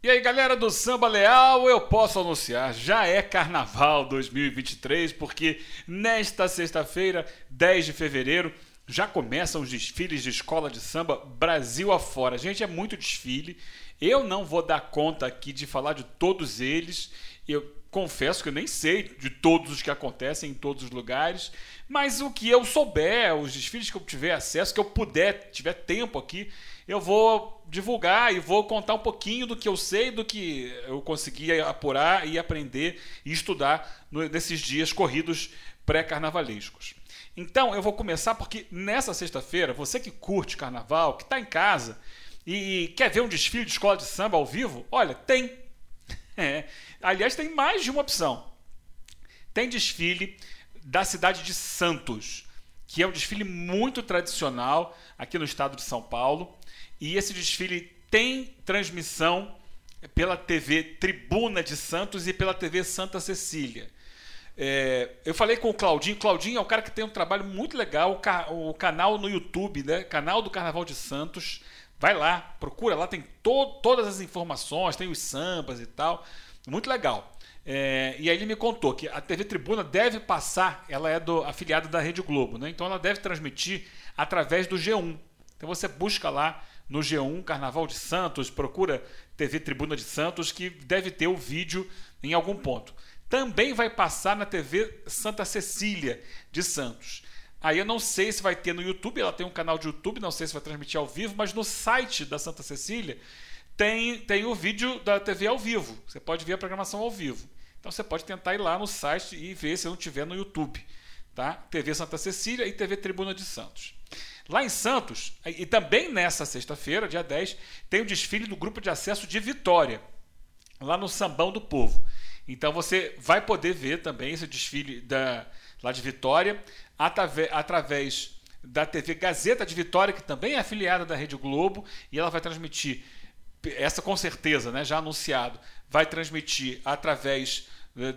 E aí, galera do Samba Leal, eu posso anunciar, já é Carnaval 2023, porque nesta sexta-feira, 10 de fevereiro, já começam os desfiles de escola de samba Brasil afora. Gente, é muito desfile. Eu não vou dar conta aqui de falar de todos eles. Eu confesso que eu nem sei de todos os que acontecem em todos os lugares, mas o que eu souber, os desfiles que eu tiver acesso, que eu puder, tiver tempo aqui, eu vou divulgar e vou contar um pouquinho do que eu sei, do que eu consegui apurar e aprender e estudar nesses dias corridos pré-carnavalescos. Então, eu vou começar porque nessa sexta-feira, você que curte carnaval, que está em casa e quer ver um desfile de escola de samba ao vivo, olha, tem. É. Aliás, tem mais de uma opção. Tem desfile da cidade de Santos, que é um desfile muito tradicional aqui no estado de São Paulo. E esse desfile tem transmissão pela TV Tribuna de Santos e pela TV Santa Cecília. É, eu falei com o Claudinho. Claudinho é um cara que tem um trabalho muito legal, o, ca o canal no YouTube, né? Canal do Carnaval de Santos. Vai lá, procura lá, tem to todas as informações, tem os sambas e tal. Muito legal. É, e aí ele me contou que a TV Tribuna deve passar, ela é do, afiliada da Rede Globo, né? então ela deve transmitir através do G1. Então você busca lá no G1 Carnaval de Santos, procura TV Tribuna de Santos, que deve ter o vídeo em algum ponto. Também vai passar na TV Santa Cecília de Santos. Aí eu não sei se vai ter no YouTube, ela tem um canal de YouTube, não sei se vai transmitir ao vivo, mas no site da Santa Cecília tem, tem o vídeo da TV ao vivo. Você pode ver a programação ao vivo. Então você pode tentar ir lá no site e ver se não tiver no YouTube. Tá? TV Santa Cecília e TV Tribuna de Santos. Lá em Santos, e também nessa sexta-feira, dia 10, tem o desfile do grupo de acesso de Vitória, lá no Sambão do Povo. Então você vai poder ver também esse desfile da, lá de Vitória através, da TV Gazeta de Vitória, que também é afiliada da Rede Globo, e ela vai transmitir, essa com certeza, né, já anunciado, vai transmitir através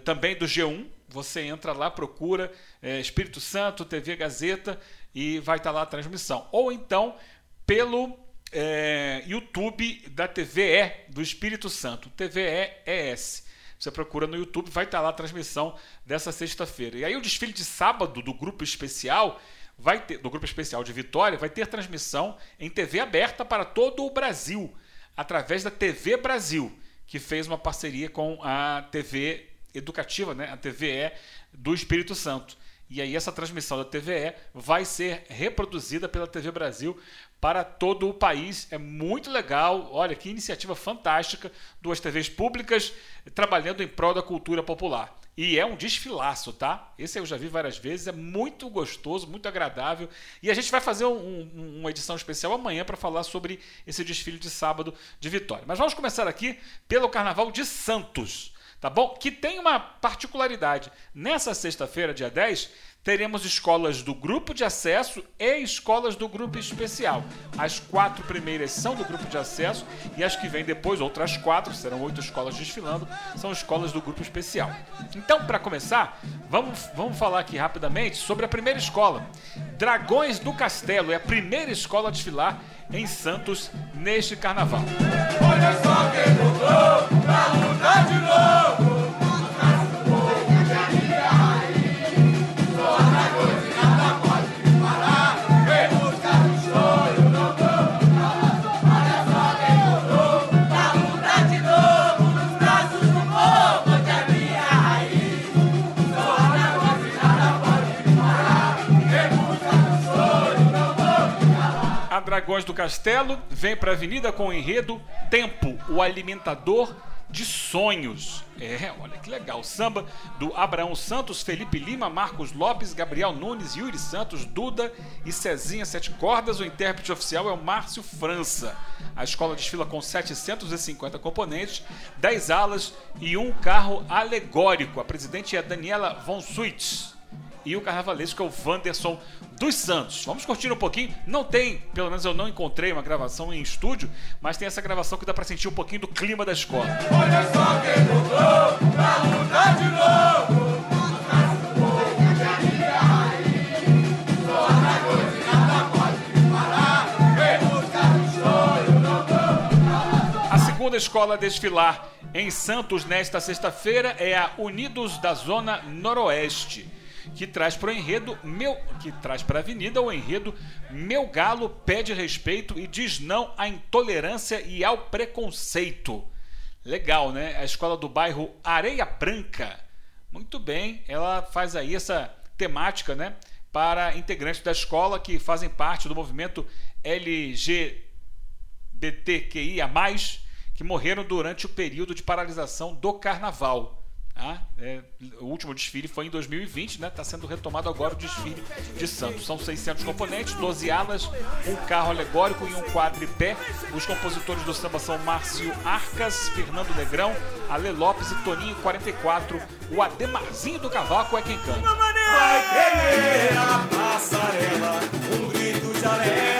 também do G1. Você entra lá, procura é, Espírito Santo, TV Gazeta e vai estar lá a transmissão. Ou então pelo é, YouTube da TVE do Espírito Santo, TVE ES. Você procura no YouTube, vai estar lá a transmissão dessa sexta-feira. E aí o desfile de sábado do grupo especial vai ter, do grupo especial de Vitória, vai ter transmissão em TV aberta para todo o Brasil, através da TV Brasil, que fez uma parceria com a TV educativa, né, a TVE do Espírito Santo. E aí essa transmissão da TVE vai ser reproduzida pela TV Brasil para todo o país. É muito legal. Olha que iniciativa fantástica. Duas TVs públicas trabalhando em prol da cultura popular. E é um desfilaço, tá? Esse eu já vi várias vezes, é muito gostoso, muito agradável. E a gente vai fazer um, um, uma edição especial amanhã para falar sobre esse desfile de sábado de Vitória. Mas vamos começar aqui pelo Carnaval de Santos tá bom? Que tem uma particularidade. Nessa sexta-feira, dia 10, teremos escolas do grupo de acesso e escolas do grupo especial. As quatro primeiras são do grupo de acesso e as que vêm depois, outras quatro, serão oito escolas desfilando, são escolas do grupo especial. Então, para começar, vamos, vamos falar aqui rapidamente sobre a primeira escola. Dragões do Castelo é a primeira escola a desfilar em Santos neste carnaval. Olha só quem mudou, pra lutar de novo. Dragões do Castelo vem para a avenida com o enredo Tempo, o alimentador de sonhos. É, olha que legal. Samba do Abraão Santos, Felipe Lima, Marcos Lopes, Gabriel Nunes, Yuri Santos, Duda e Cezinha Sete Cordas. O intérprete oficial é o Márcio França. A escola desfila com 750 componentes, 10 alas e um carro alegórico. A presidente é Daniela Von Suitz e o carnavalesco é o Wanderson dos Santos. Vamos curtir um pouquinho. Não tem, pelo menos eu não encontrei uma gravação em estúdio, mas tem essa gravação que dá para sentir um pouquinho do clima da escola. Olha só quem mudou, pra mudar de novo. segunda escola a desfilar em Santos nesta sexta-feira é a Unidos da Zona Noroeste, que traz para o enredo meu, que traz para a avenida o enredo Meu Galo pede respeito e diz não à intolerância e ao preconceito. Legal, né? A escola do bairro Areia Branca. Muito bem, ela faz aí essa temática, né? Para integrantes da escola que fazem parte do movimento LGBTQIA, que morreram durante o período de paralisação do carnaval. Ah, é, o último desfile foi em 2020, né? Está sendo retomado agora o desfile de Santos. São 600 componentes, 12 alas, um carro alegórico e um quadripé. Os compositores do samba são Márcio Arcas, Fernando Negrão, Ale Lopes e Toninho 44. O Ademarzinho do Cavaco é quem canta. Vai tremer a passarela, um grito de alerta,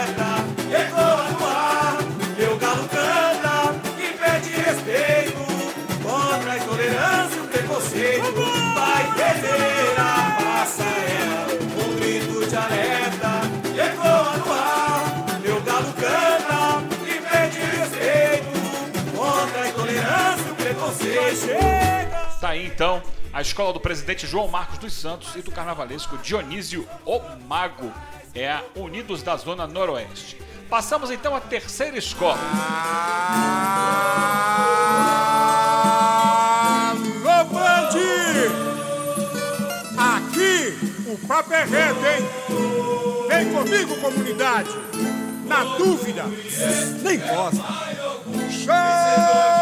Tá aí então a escola do presidente João Marcos dos Santos e do carnavalesco Dionísio O Mago. É a Unidos da Zona Noroeste. Passamos então à terceira escola. Alô, Band! Aqui o papo é reto, hein? Vem comigo, comunidade. Na dúvida, nem gosta. Choque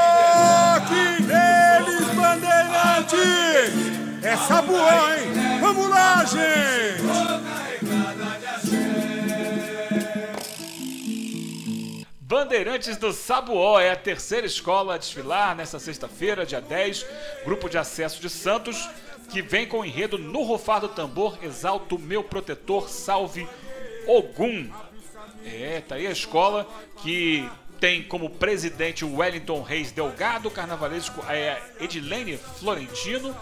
É sabuão, hein? Vamos lá, gente! Bandeirantes do Sabuó é a terceira escola a desfilar nesta sexta-feira, dia 10, grupo de acesso de Santos, que vem com o enredo No Rufar do Tambor, exalto meu protetor, salve Ogum. É, tá aí a escola que tem como presidente Wellington Reis Delgado, carnavalesco é Edilene Florentino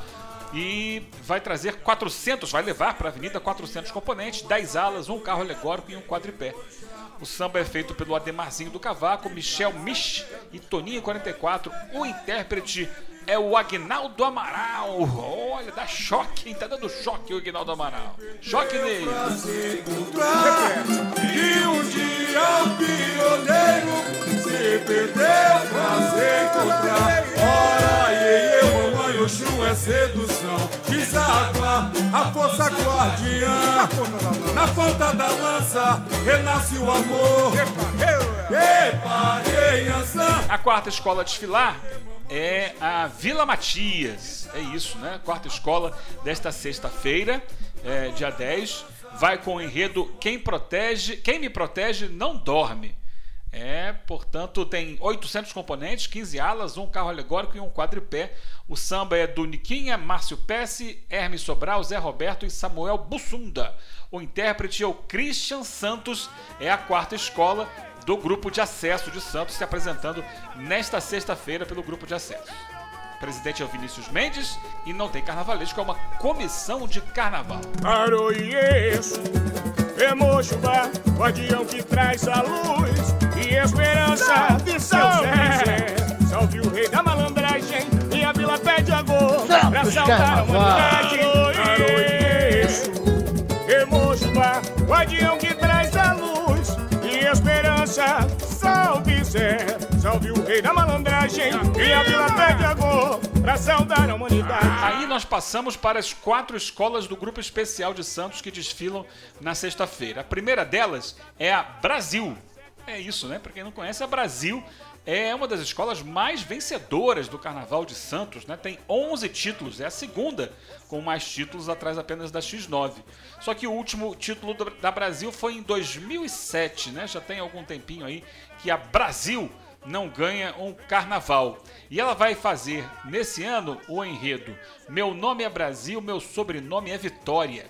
e vai trazer 400, vai levar para a avenida 400 componentes, 10 alas, um carro alegórico e um quadripé. O samba é feito pelo Ademarzinho do Cavaco, Michel Mich e Toninho 44. O intérprete é o Agnaldo Amaral. Olha, dá choque, hein? Tá dando choque o Agnaldo Amaral. Choque nele. E um dia o pioneiro se perdeu pra se encontrar Ora, e eu, mamãe, Oxum é sedução Deságua a força guardiã Na ponta da lança renasce o amor A quarta escola a desfilar é a Vila Matias. É isso, né? Quarta escola desta sexta-feira, é, dia 10. Vai com o enredo Quem protege, quem me protege não dorme. É, portanto, tem 800 componentes, 15 alas, um carro alegórico e um quadripé. O samba é do Niquinha, Márcio Pesce, Hermes Sobral, Zé Roberto e Samuel Bussunda. O intérprete é o Christian Santos, é a quarta escola do grupo de acesso de Santos, se apresentando nesta sexta-feira pelo grupo de acesso. O presidente é o Vinícius Mendes e não tem carnavalesco, é uma comissão de carnaval. Aroieço, Emojuba, guardião que traz a luz e esperança. Salve, salve, salve o rei da malandragem e a vila pede agor Salve pra salvar a humanidade. Esperança. Salve Zé, salve o rei da malandragem e a vila pede agor pra saudar a humanidade. Aí nós passamos para as quatro escolas do Grupo Especial de Santos que desfilam na sexta-feira. A primeira delas é a Brasil. É isso, né? Para quem não conhece, a Brasil é uma das escolas mais vencedoras do Carnaval de Santos, né? Tem 11 títulos, é a segunda com mais títulos atrás apenas da X9. Só que o último título da- Brasil foi em 2007, né? Já tem algum tempinho aí que a Brasil não ganha um carnaval. E ela vai fazer nesse ano o enredo Meu nome é Brasil, meu sobrenome é Vitória.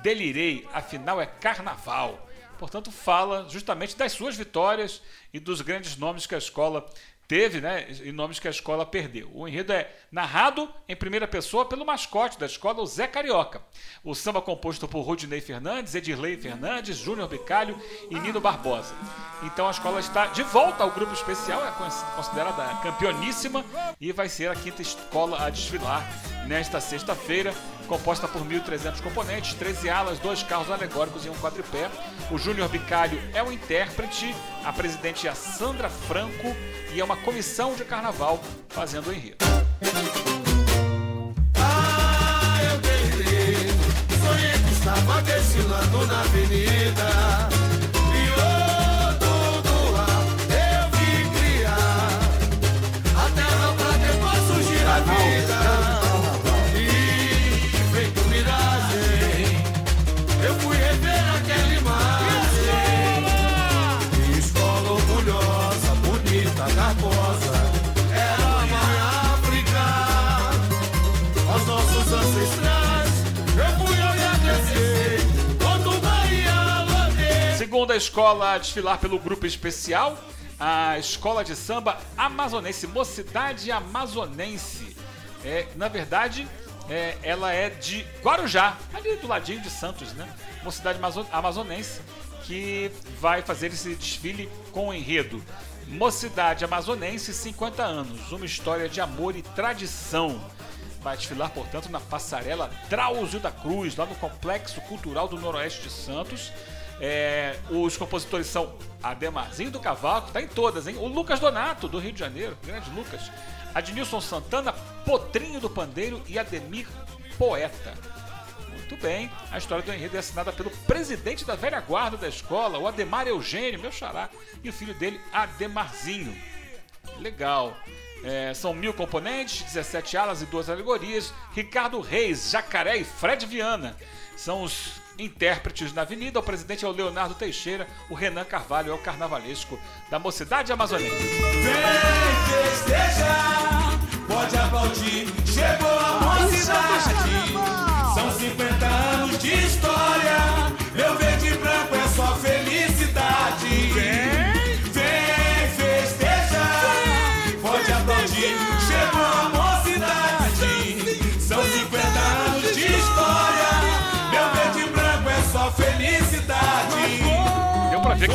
Delirei, afinal é carnaval. Portanto, fala justamente das suas vitórias e dos grandes nomes que a escola teve, né, e nomes que a escola perdeu. O enredo é narrado em primeira pessoa pelo mascote da escola, o Zé Carioca. O samba composto por Rudinei Fernandes, Edirley Fernandes, Júnior Bicalho e Nino Barbosa. Então a escola está de volta ao grupo especial, é considerada campeoníssima e vai ser a quinta escola a desfilar nesta sexta-feira, composta por 1.300 componentes, 13 alas, dois carros alegóricos e um quadripé. O Júnior Bicalho é o intérprete, a presidente é a Sandra Franco e é uma comissão de carnaval fazendo o enredo. Segunda escola a desfilar pelo grupo especial, a escola de samba amazonense, Mocidade Amazonense. É, na verdade, é, ela é de Guarujá, ali do ladinho de Santos, né? Mocidade Amazo- Amazonense, que vai fazer esse desfile com enredo. Mocidade Amazonense, 50 anos, uma história de amor e tradição. Vai desfilar, portanto, na passarela Drauzio da Cruz, lá no Complexo Cultural do Noroeste de Santos. É, os compositores são Ademarzinho do Cavaco, tá em todas, hein? O Lucas Donato, do Rio de Janeiro, grande Lucas. Adnilson Santana, Potrinho do Pandeiro e Ademir Poeta. Muito bem, a história do enredo é assinada pelo presidente da velha guarda da escola, o Ademar Eugênio, meu xará, e o filho dele, Ademarzinho. Legal. É, são mil componentes, 17 alas e duas alegorias. Ricardo Reis, Jacaré e Fred Viana são os intérpretes na avenida. O presidente é o Leonardo Teixeira, o Renan Carvalho é o carnavalesco da Mocidade Amazonense. Vem festejar, pode aplaudir,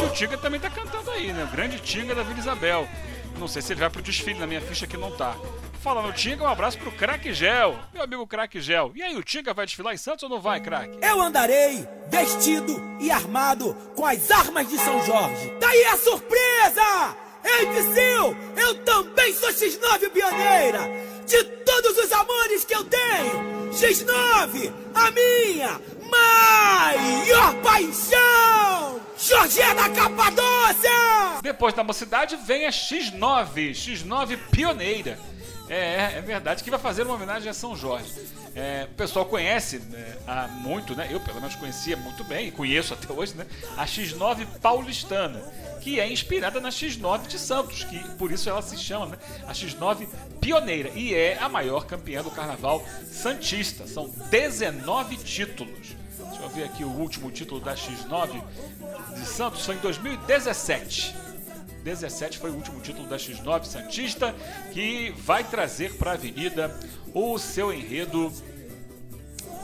o Tinga também tá cantando aí, né? O grande Tinga da Vila Isabel. Não sei se ele vai pro desfile, na minha ficha aqui não tá. Falando Tinga, um abraço pro Crack Gel. Meu amigo Crack Gel. E aí, o Tinga vai desfilar em Santos ou não vai, Crack? Eu andarei vestido e armado com as armas de São Jorge. Daí a surpresa! Ei, Psyu, eu também sou X9 pioneira! De todos os amores que eu tenho, X9, a minha maior paixão! Jorge é Capadócia! Depois da mocidade vem a X9, X9 pioneira. É, é verdade que vai fazer uma homenagem a São Jorge. É, o pessoal conhece né, há muito, né? Eu pelo menos conhecia muito bem e conheço até hoje, né? A X9 paulistana, que é inspirada na X9 de Santos, que por isso ela se chama, né? A X9 pioneira e é a maior campeã do Carnaval santista. São 19 títulos. Deixa eu ver aqui o último título da X9 de Santos foi em 2017. 17 foi o último título da X9 Santista, que vai trazer para a Avenida o seu enredo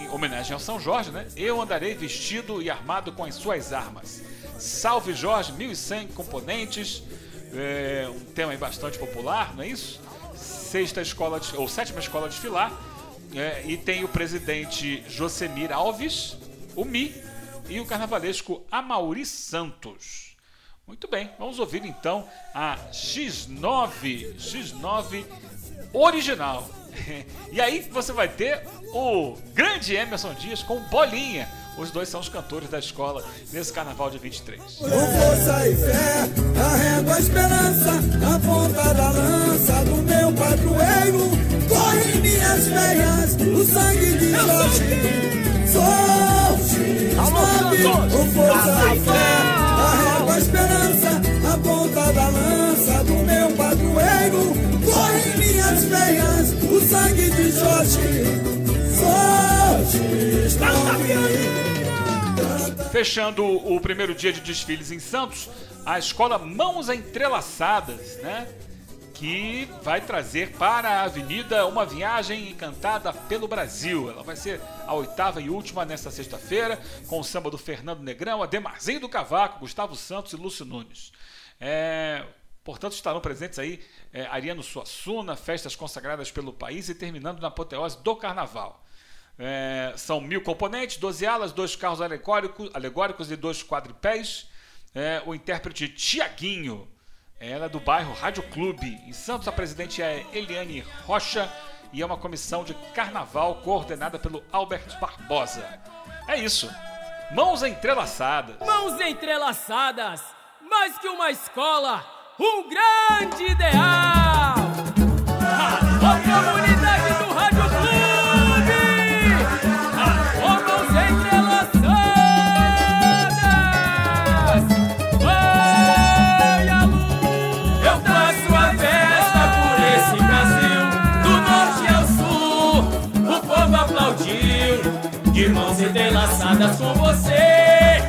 em homenagem ao São Jorge, né? Eu andarei vestido e armado com as suas armas. Salve Jorge, 1100 componentes, é, um tema bastante popular, não é isso? Sexta escola, de, ou sétima escola de desfilar, é, e tem o presidente Josemir Alves, o Mi, e o carnavalesco Amauri Santos. Muito bem, vamos ouvir então a X9, X9 original. E aí você vai ter o grande Emerson Dias com Bolinha. Os dois são os cantores da escola nesse carnaval de 23. Com força e fé, carrego a esperança na ponta da lança do meu padroeiro. Corre minhas veias o sangue de Jorge. Sou X9, com força e fé, carrego a esperança na ponta da lança do meu padroeiro. Corre em minhas veias o sangue de Jorge. Sou X9. Fechando o primeiro dia de desfiles em Santos, a escola Mãos Entrelaçadas, né? Que vai trazer para a avenida uma viagem encantada pelo Brasil. Ela vai ser a oitava e última nesta sexta-feira, com o samba do Fernando Negrão, Ademarzinho do Cavaco, Gustavo Santos e Lúcio Nunes. É, portanto, estarão presentes aí é, Ariano Suassuna, festas consagradas pelo país e terminando na apoteose do Carnaval. É, são mil componentes, 12 alas, dois carros alegóricos, alegóricos e dois quadripés. É, o intérprete Tiaguinho, ela é do bairro Rádio Clube. Em Santos, a presidente é Eliane Rocha e é uma comissão de carnaval coordenada pelo Albert Barbosa. É isso. Mãos entrelaçadas. Mãos entrelaçadas, mais que uma escola, um grande ideal. A de mãos entrelaçadas com você.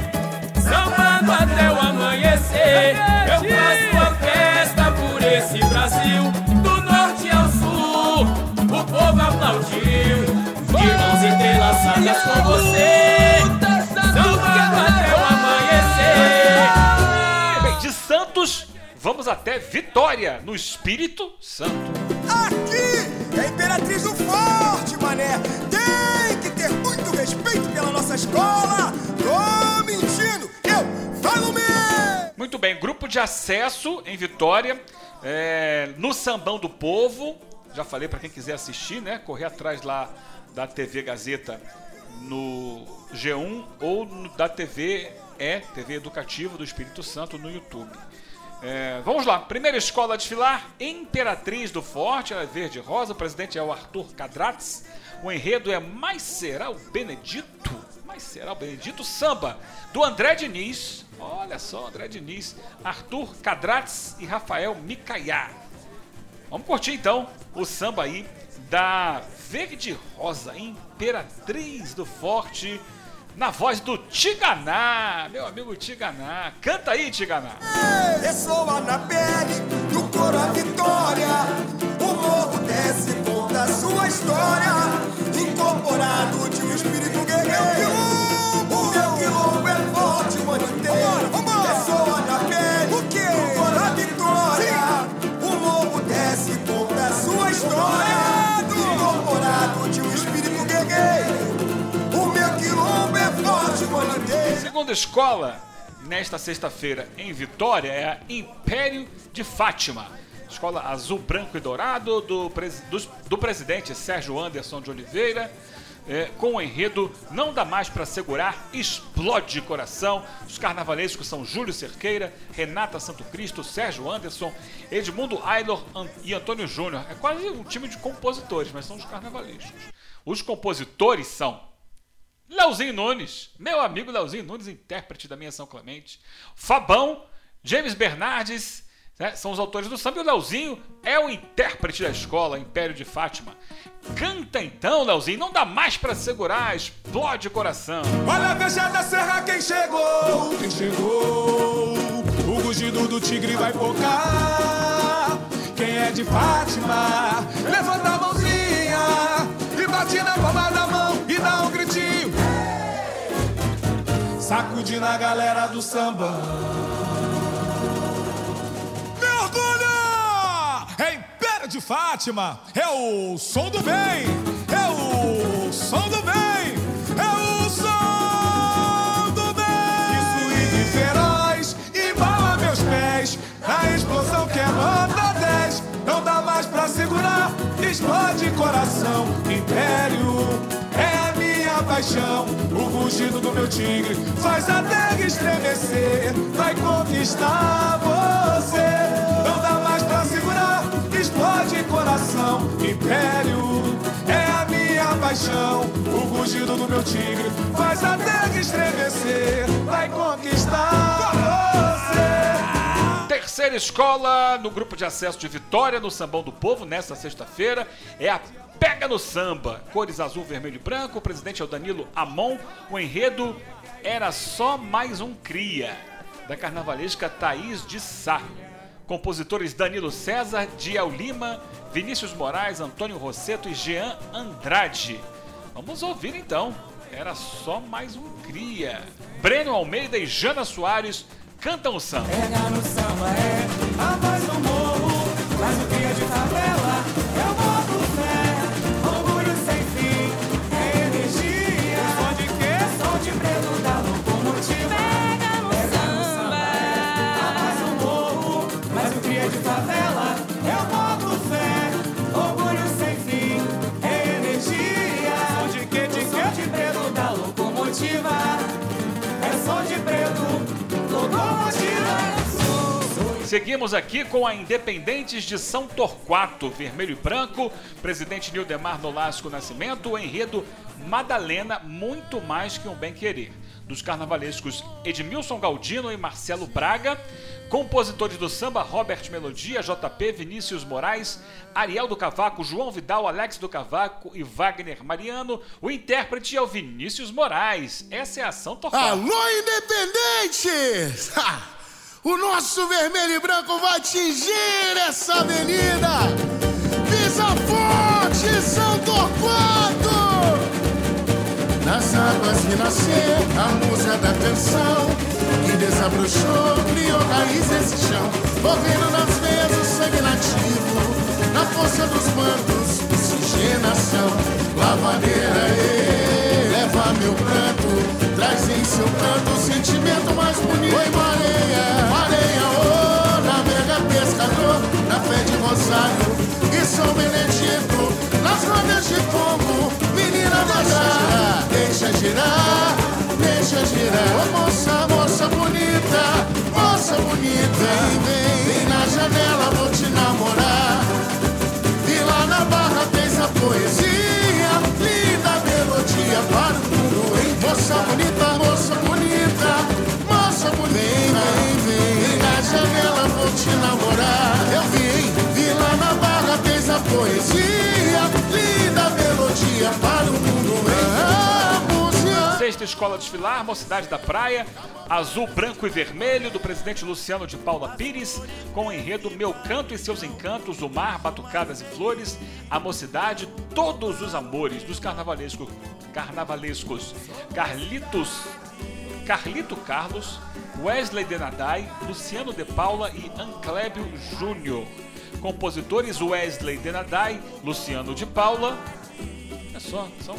Sambando até o amanhecer. Eu faço a festa por esse Brasil, do norte ao sul. O povo aplaudiu, de mãos entrelaçadas com você. Sambando até o amanhecer. Bem, de Santos, vamos até Vitória, no Espírito Santo. Aqui é a Imperatriz do Forte, mané. Nossa escola. Tô mentindo, eu falo mesmo. Muito bem, grupo de acesso em Vitória, é, no Sambão do Povo. Já falei para quem quiser assistir, né? Correr atrás lá da TV Gazeta no G1 ou da TV é TV Educativa do Espírito Santo no YouTube. É, vamos lá, primeira escola a desfilar, Imperatriz do Forte, ela é verde e rosa, o presidente é o Arthur Cadratz, o enredo é Mais Será o Benedito, Mais Será o Benedito, samba, do André Diniz, olha só, André Diniz, Arthur Cadratz e Rafael Micaiá. Vamos curtir então o samba aí da Verde Rosa, Imperatriz do Forte, na voz do Tiganá, meu amigo Tiganá. Canta aí, Tiganá. Ressoa na pele do coro a vitória. O morro desce, conta a sua história. Incorporado de um espírito guerreiro. O meu quilombo é forte o ano inteiro. Ressoa na pele do coro a vitória. O morro desce, conta a sua história. Incorporado de um espírito guerreiro. O meu quilombo é forte o ano inteiro. Segunda escola, nesta sexta-feira em Vitória, é a Império de Fátima. Escola azul, branco e dourado do, dos- do presidente Sérgio Anderson de Oliveira. é, com o enredo Não Dá Mais Pra Segurar, Explode Coração. Os carnavalescos são Júlio Cerqueira, Renata Santo Cristo, Sérgio Anderson, Edmundo Aylor e Antônio Júnior. É quase um time de compositores, mas são os carnavalescos. Os compositores são Leozinho Nunes, meu amigo Leozinho Nunes, intérprete da minha São Clemente. Fabão, James Bernardes, né, são os autores do samba. E o Leozinho é o intérprete da escola Império de Fátima. Canta então, Leozinho, não dá mais pra segurar, explode coração. Olha a veja da serra quem chegou, quem chegou. O rugido do tigre vai focar. Quem é de Fátima, levanta a mãozinha e bate na palma da mão e dá um gritinho. Sacudindo a galera do samba. É Império de Fátima, é o som do bem, é o som do bem, é o som do bem. Isso e feroz, embala meus pés, na explosão que é nota 10. Não dá mais pra segurar, explode coração. Império é a minha paixão, o rugido do meu tigre faz a terra estremecer, vai conquistar você. Coração. Império é a minha paixão, o rugido do meu tigre faz a terra estremecer, vai conquistar você. Terceira escola no grupo de acesso de Vitória, no Sambão do Povo, nesta sexta-feira, é a Pega no Samba. Cores azul, vermelho e branco. O presidente é o Danilo Amon. O enredo era só mais um cria, da carnavalesca Thaís de Sá. Compositores Danilo César, Diel Lima, Vinícius Moraes, Antônio Rosseto e Jean Andrade. Vamos ouvir então. Era só mais um cria. Breno Almeida e Jana Soares cantam o samba. É Seguimos aqui com a Independentes de São Torquato, vermelho e branco, presidente Nildemar Nolasco Nascimento, o enredo Madalena, muito mais que um bem-querer. Dos carnavalescos Edmilson Galdino e Marcelo Braga, compositores do samba Robert Melodia, JP, Vinícius Moraes, Ariel do Cavaco, João Vidal, Alex do Cavaco e Wagner Mariano. O intérprete é o Vinícius Moraes. Essa é a São Torquato. Alô, independentes! O nosso vermelho e branco vai atingir essa avenida! Visa Forte, São Torquato! Nas águas renascer a musa da canção. Que desabrochou, criou raiz esse chão. Correndo nas veias o sangue nativo. Na força dos mantos, oxigenação. Lavadeira, ê, leva meu pranto. Traz em seu canto o sentimento mais bonito Deixa girar, deixa girar. Ô moça, moça bonita, moça bonita. Vem, vem, vem na janela, vou te namorar. E lá na barra tens a poesia Linda melodia para o mundo hein? Moça bonita, moça bonita Moça bonita. Vem, vem, vem. Na janela, vou te namorar. Eu vi, hein? Vi lá na barra tens a poesia Linda melodia para Sexta Escola Desfilar, Mocidade da Praia, Azul, Branco e Vermelho, do presidente Luciano de Paula Pires, com o enredo Meu Canto e Seus Encantos, o Mar, Batucadas e Flores, a Mocidade, Todos os Amores, dos carnavalescos, carnavalescos Carlitos, Carlito Carlos, Wesley Denadai, Luciano de Paula e Anclébio Júnior. Compositores Wesley Denadai, Luciano de Paula, é só, são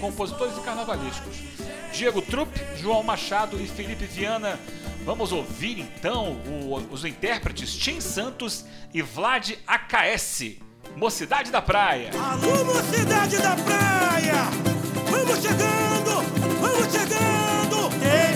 compositores e carnavalescos. Diego Trupp, João Machado e Felipe Viana. Vamos ouvir então o- os intérpretes Tim Santos e Vlad AKS. Mocidade da Praia. Alô, mocidade da praia! Vamos chegando! Vamos chegando! Quem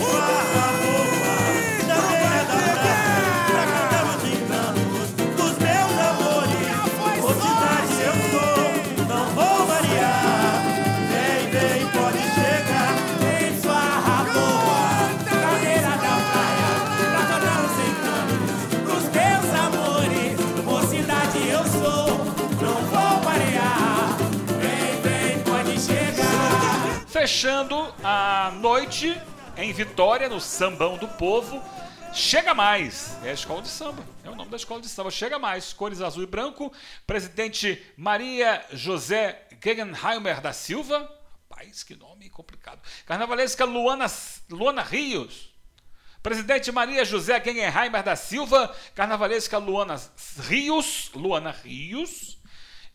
Fechando a noite em Vitória, no Sambão do Povo. Chega Mais, é a escola de samba, é o nome da escola de samba. Chega Mais, cores azul e branco. Presidente Maria José Gegenheimer da Silva. Rapaz, que nome complicado. Carnavalesca Luana, Luana Rios. Presidente Maria José Gengenheimer da Silva, carnavalesca Luana Rios, Luana Rios.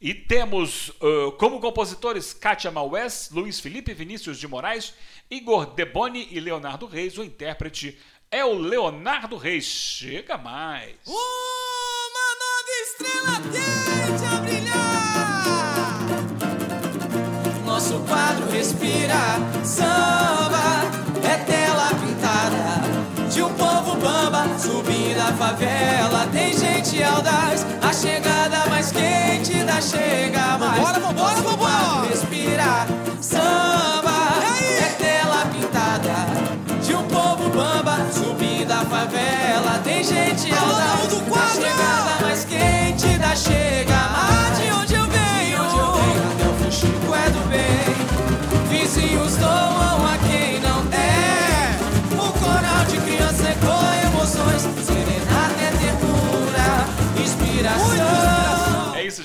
E temos ãh, como compositores Kátia Maués, Luiz Felipe Vinícius de Moraes, Igor Deboni e Leonardo Reis. O intérprete é o Leonardo Reis. Chega mais. Uma nova estrela tende a brilhar! Nosso quadro respira samba, é tela pintada de um povo bamba subindo a favela. Tem gente audaz, a chegada mais chega mais. Vambora, vambora, vambora! respira samba, é tela pintada de um povo bamba subindo a favela. Tem gente alô do quadro! chegada mais quente da chega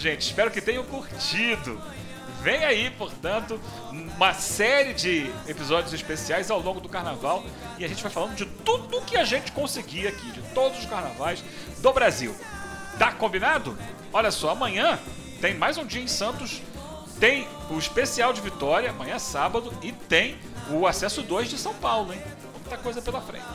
gente. Espero que tenham curtido. Vem aí, portanto, uma série de episódios especiais ao longo do carnaval e a gente vai falando de tudo que a gente conseguir aqui, de todos os carnavais do Brasil. Tá combinado? Olha só, amanhã tem mais um dia em Santos, tem o especial de Vitória, amanhã é sábado, e tem o acesso 2 de São Paulo, hein? Muita coisa pela frente.